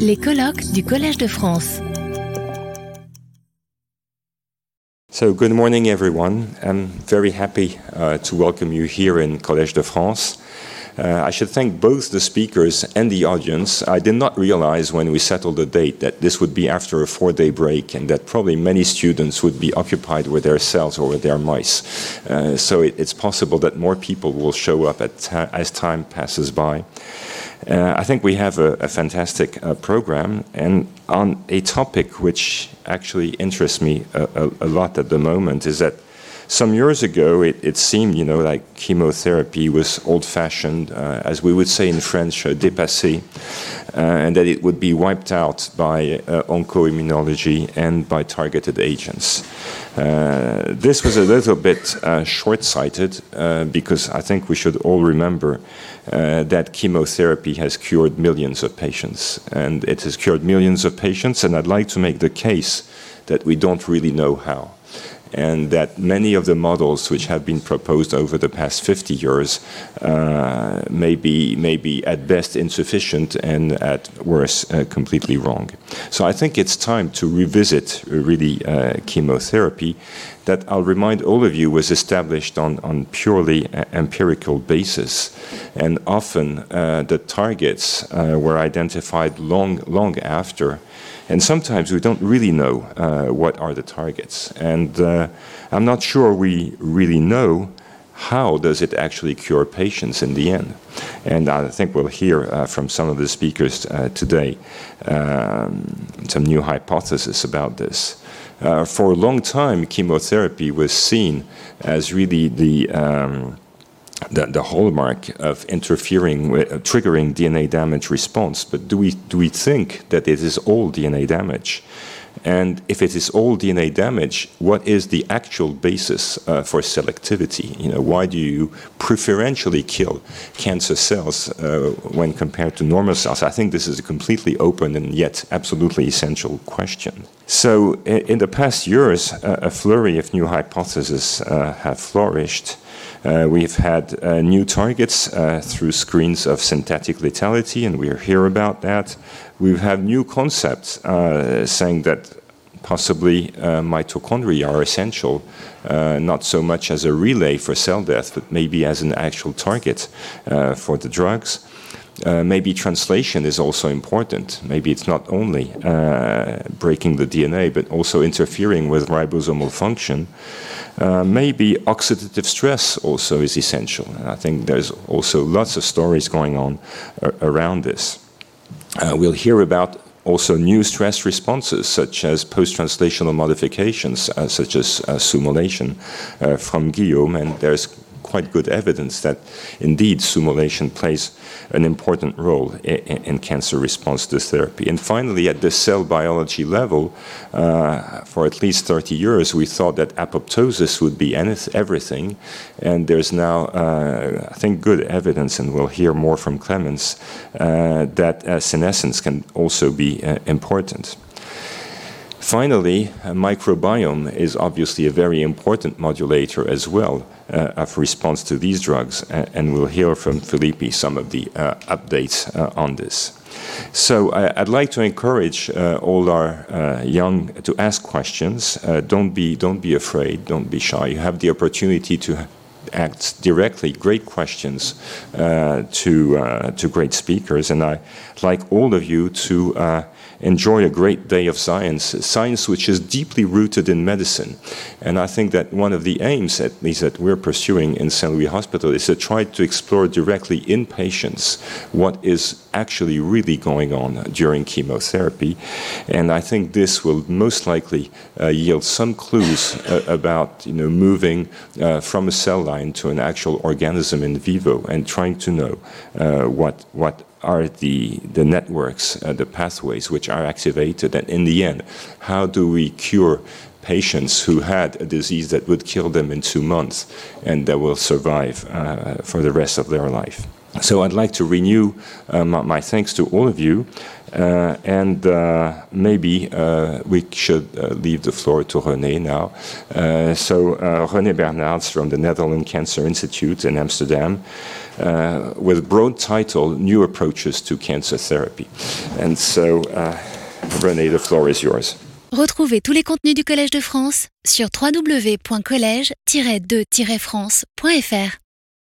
Les colloques du Collège de France. So, good morning, everyone. I'm very happy uh, to welcome you here in Collège de France. Uh, I should thank both the speakers and the audience. I did not realize when we settled the date that this would be after a four day break and that probably many students would be occupied with their cells or with their mice. Uh, so, it, it's possible that more people will show up ta- as time passes by. Uh, I think we have a, a fantastic uh, program and on a topic which actually interests me a, a, a, lot at the moment is that some years ago it, it seemed, you know, like chemotherapy was old-fashioned, uh, as we would say in French, uh, dépassé, uh, and that it would be wiped out by uh, oncoimmunology and by targeted agents. Uh, this was a little bit uh, short-sighted because I think we should all remember that chemotherapy has cured millions of patients. And it has cured millions of patients, and I'd like to make the case that we don't really know how. And that many of the models which have been proposed over the past 50 years uh, may, be, may be at best insufficient and at worst uh, completely wrong. So I think it's time to revisit really uh, chemotherapy that I'll remind all of you was established on, on purely empirical basis. And often uh, the targets uh, were identified long, long after. And sometimes we don't really know uh, what are the targets. And uh, I'm not sure we really know how does it actually cure patients in the end? And I think we'll hear uh, from some of the speakers uh, today um, some new hypotheses about this. Uh, for a long time, chemotherapy was seen as really the um, the, the, hallmark of interfering with uh, triggering DNA damage response. But do we do we think that it is all DNA damage? And if it is all DNA damage, what is the actual basis uh, for selectivity? You know, why do you preferentially kill cancer cells uh, when compared to normal cells? I think this is a completely open and yet absolutely essential question. So, in the past years, uh, a flurry of new hypotheses uh, have flourished. Uh, we've had uh, new targets uh, through screens of synthetic lethality, and we'll hear about that. We have had new concepts saying that possibly mitochondria are essential, not so much as a relay for cell death, but maybe as an actual target for the drugs. Uh, maybe translation is also important. Maybe it's not only uh, breaking the DNA, but also interfering with ribosomal function. Uh, maybe oxidative stress also is essential. And I think there's also lots of stories going on around this. Uh, we'll hear about also new stress responses, such as post-translational modifications, uh, such as uh, SUMOylation from Guillaume, and there's quite good evidence that indeed SUMOylation plays an important role in, in, cancer response to therapy. And finally, at the cell biology level, uh, for at least 30 years, we thought that apoptosis would be anyth- everything. And there's now, uh, I think, good evidence, and we'll hear more from Clemens, uh, that uh, senescence can also be uh, important. Finally, microbiome is obviously a very important modulator as well uh, of response to these drugs, and we'll hear from Philippe some of the uh, updates uh, on this. So I'd like to encourage uh, all our uh, young to ask questions. Uh, don't be don't be afraid. Don't be shy. You have the opportunity to ask directly great questions to to great speakers, and I like all of you to enjoy a great day of science, science which is deeply rooted in medicine. And I think that one of the aims, at least that we're pursuing in Saint Louis Hospital, is to try to explore directly in patients what is actually really going on during chemotherapy. And I think this will most likely uh, yield some clues uh, about you know, moving uh, from a cell line to an actual organism in vivo and trying to know uh, what, what are the, the networks, uh, the pathways which are activated, and in the end, how do we cure patients who had a disease that would kill them in two months and that will survive uh, for the rest of their life? So I'd like to renew uh, my, thanks to all of you, uh, and uh, maybe we should leave the floor to René now. So René Bernards from the Netherlands Cancer Institute in Amsterdam, with broad title "New Approaches to Cancer Therapy." And so, René, the floor is yours. Retrouvez tous les contenus du Collège de France sur www.college-de-france.fr.